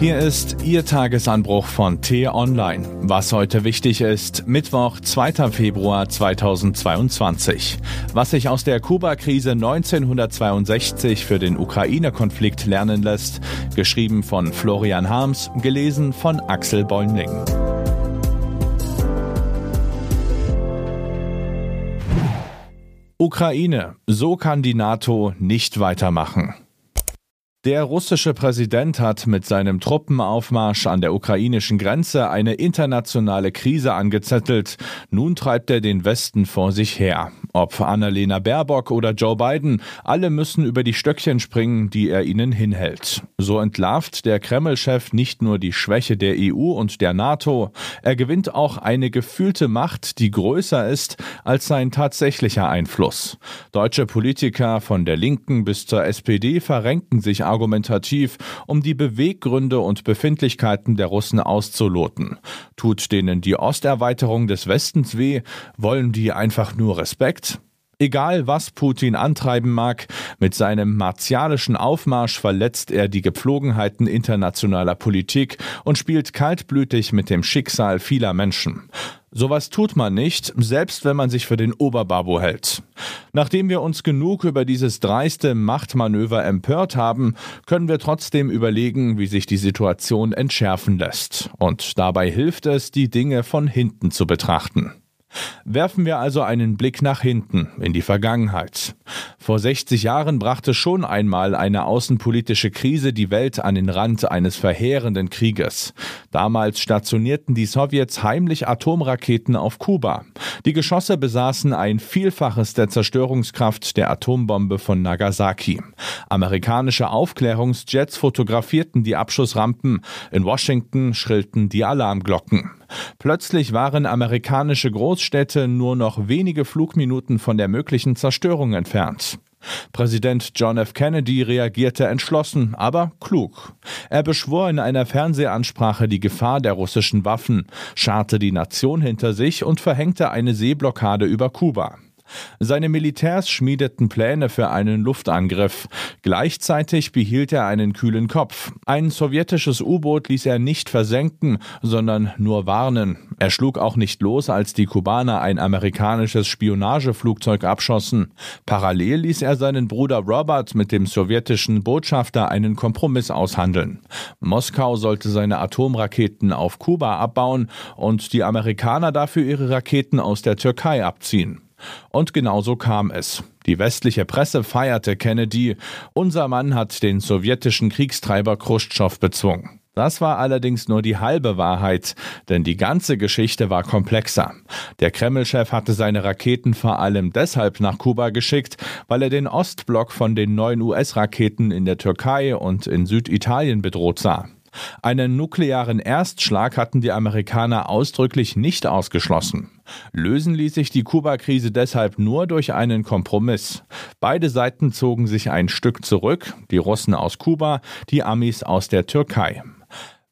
Hier ist Ihr Tagesanbruch von T-Online. Was heute wichtig ist, Mittwoch, 2. Februar 2022. Was sich aus der Kuba-Krise 1962 für den Ukraine-Konflikt lernen lässt, geschrieben von Florian Harms, gelesen von Axel Bäumling. Ukraine. So kann die NATO nicht weitermachen. Der russische Präsident hat mit seinem Truppenaufmarsch an der ukrainischen Grenze eine internationale Krise angezettelt. Nun treibt er den Westen vor sich her. Ob Annalena Baerbock oder Joe Biden, alle müssen über die Stöckchen springen, die er ihnen hinhält. So entlarvt der Kreml-Chef nicht nur die Schwäche der EU und der NATO, er gewinnt auch eine gefühlte Macht, die größer ist als sein tatsächlicher Einfluss. Deutsche Politiker von der Linken bis zur SPD verrenken sich argumentativ, um die Beweggründe und Befindlichkeiten der Russen auszuloten. Tut denen die Osterweiterung des Westens weh? Wollen die einfach nur Respekt? Egal was Putin antreiben mag, mit seinem martialischen Aufmarsch verletzt er die Gepflogenheiten internationaler Politik und spielt kaltblütig mit dem Schicksal vieler Menschen. Sowas tut man nicht, selbst wenn man sich für den Oberbabo hält. Nachdem wir uns genug über dieses dreiste Machtmanöver empört haben, können wir trotzdem überlegen, wie sich die Situation entschärfen lässt. Und dabei hilft es, die Dinge von hinten zu betrachten. Werfen wir also einen Blick nach hinten, in die Vergangenheit. Vor 60 Jahren brachte schon einmal eine außenpolitische Krise die Welt an den Rand eines verheerenden Krieges. Damals stationierten die Sowjets heimlich Atomraketen auf Kuba. Die Geschosse besaßen ein Vielfaches der Zerstörungskraft der Atombombe von Nagasaki. Amerikanische Aufklärungsjets fotografierten die Abschussrampen. In Washington schrillten die Alarmglocken. Plötzlich waren amerikanische Großstädte nur noch wenige Flugminuten von der möglichen Zerstörung entfernt. Präsident John F. Kennedy reagierte entschlossen, aber klug. Er beschwor in einer Fernsehansprache die Gefahr der russischen Waffen, scharte die Nation hinter sich und verhängte eine Seeblockade über Kuba. Seine Militärs schmiedeten Pläne für einen Luftangriff. Gleichzeitig behielt er einen kühlen Kopf. Ein sowjetisches U-Boot ließ er nicht versenken, sondern nur warnen. Er schlug auch nicht los, als die Kubaner ein amerikanisches Spionageflugzeug abschossen. Parallel ließ er seinen Bruder Robert mit dem sowjetischen Botschafter einen Kompromiss aushandeln. Moskau sollte seine Atomraketen auf Kuba abbauen und die Amerikaner dafür ihre Raketen aus der Türkei abziehen. Und genauso kam es. Die westliche Presse feierte Kennedy. Unser Mann hat den sowjetischen Kriegstreiber Khrushchev bezwungen. Das war allerdings nur die halbe Wahrheit, denn die ganze Geschichte war komplexer. Der Kreml-Chef hatte seine Raketen vor allem deshalb nach Kuba geschickt, weil er den Ostblock von den neuen US-Raketen in der Türkei und in Süditalien bedroht sah. Einen nuklearen Erstschlag hatten die Amerikaner ausdrücklich nicht ausgeschlossen. Lösen ließ sich die Kuba-Krise deshalb nur durch einen Kompromiss. Beide Seiten zogen sich ein Stück zurück, die Russen aus Kuba, die Amis aus der Türkei.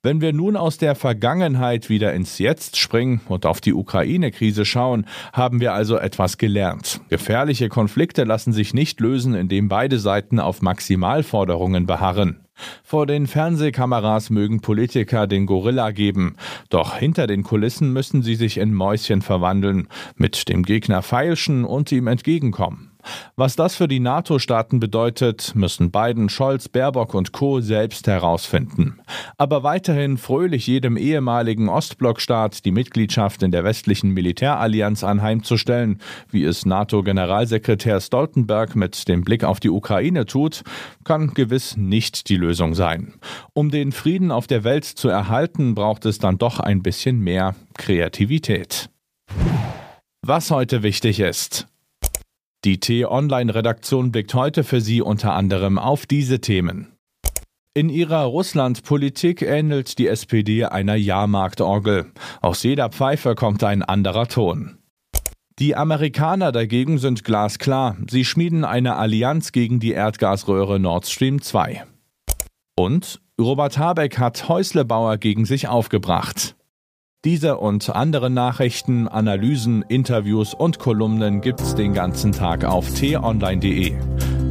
Wenn wir nun aus der Vergangenheit wieder ins Jetzt springen und auf die Ukraine-Krise schauen, haben wir also etwas gelernt. Gefährliche Konflikte lassen sich nicht lösen, indem beide Seiten auf Maximalforderungen beharren. Vor den Fernsehkameras mögen Politiker den Gorilla geben, doch hinter den Kulissen müssen sie sich in Mäuschen verwandeln, mit dem Gegner feilschen und ihm entgegenkommen. Was das für die NATO-Staaten bedeutet, müssen Biden, Scholz, Baerbock und Co. selbst herausfinden. Aber weiterhin fröhlich jedem ehemaligen Ostblockstaat die Mitgliedschaft in der westlichen Militärallianz anheimzustellen, wie es NATO-Generalsekretär Stoltenberg mit dem Blick auf die Ukraine tut, kann gewiss nicht die Lösung sein. Um den Frieden auf der Welt zu erhalten, braucht es dann doch ein bisschen mehr Kreativität. Was heute wichtig ist. Die T-Online-Redaktion blickt heute für Sie unter anderem auf diese Themen. In ihrer Russlandpolitik ähnelt die SPD einer Jahrmarktorgel. Aus jeder Pfeife kommt ein anderer Ton. Die Amerikaner dagegen sind glasklar. Sie schmieden eine Allianz gegen die Erdgasröhre Nord Stream 2. Und Robert Habeck hat Häuslebauer gegen sich aufgebracht. Diese und andere Nachrichten, Analysen, Interviews und Kolumnen gibt's den ganzen Tag auf t-online.de.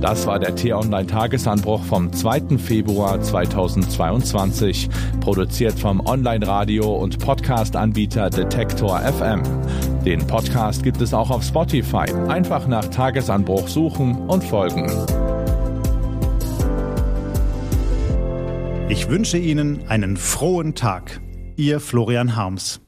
Das war der T-Online-Tagesanbruch vom 2. Februar 2022, produziert vom Online-Radio- und Podcast-Anbieter Detektor FM. Den Podcast gibt es auch auf Spotify. Einfach nach Tagesanbruch suchen und folgen. Ich wünsche Ihnen einen frohen Tag. Ihr Florian Harms.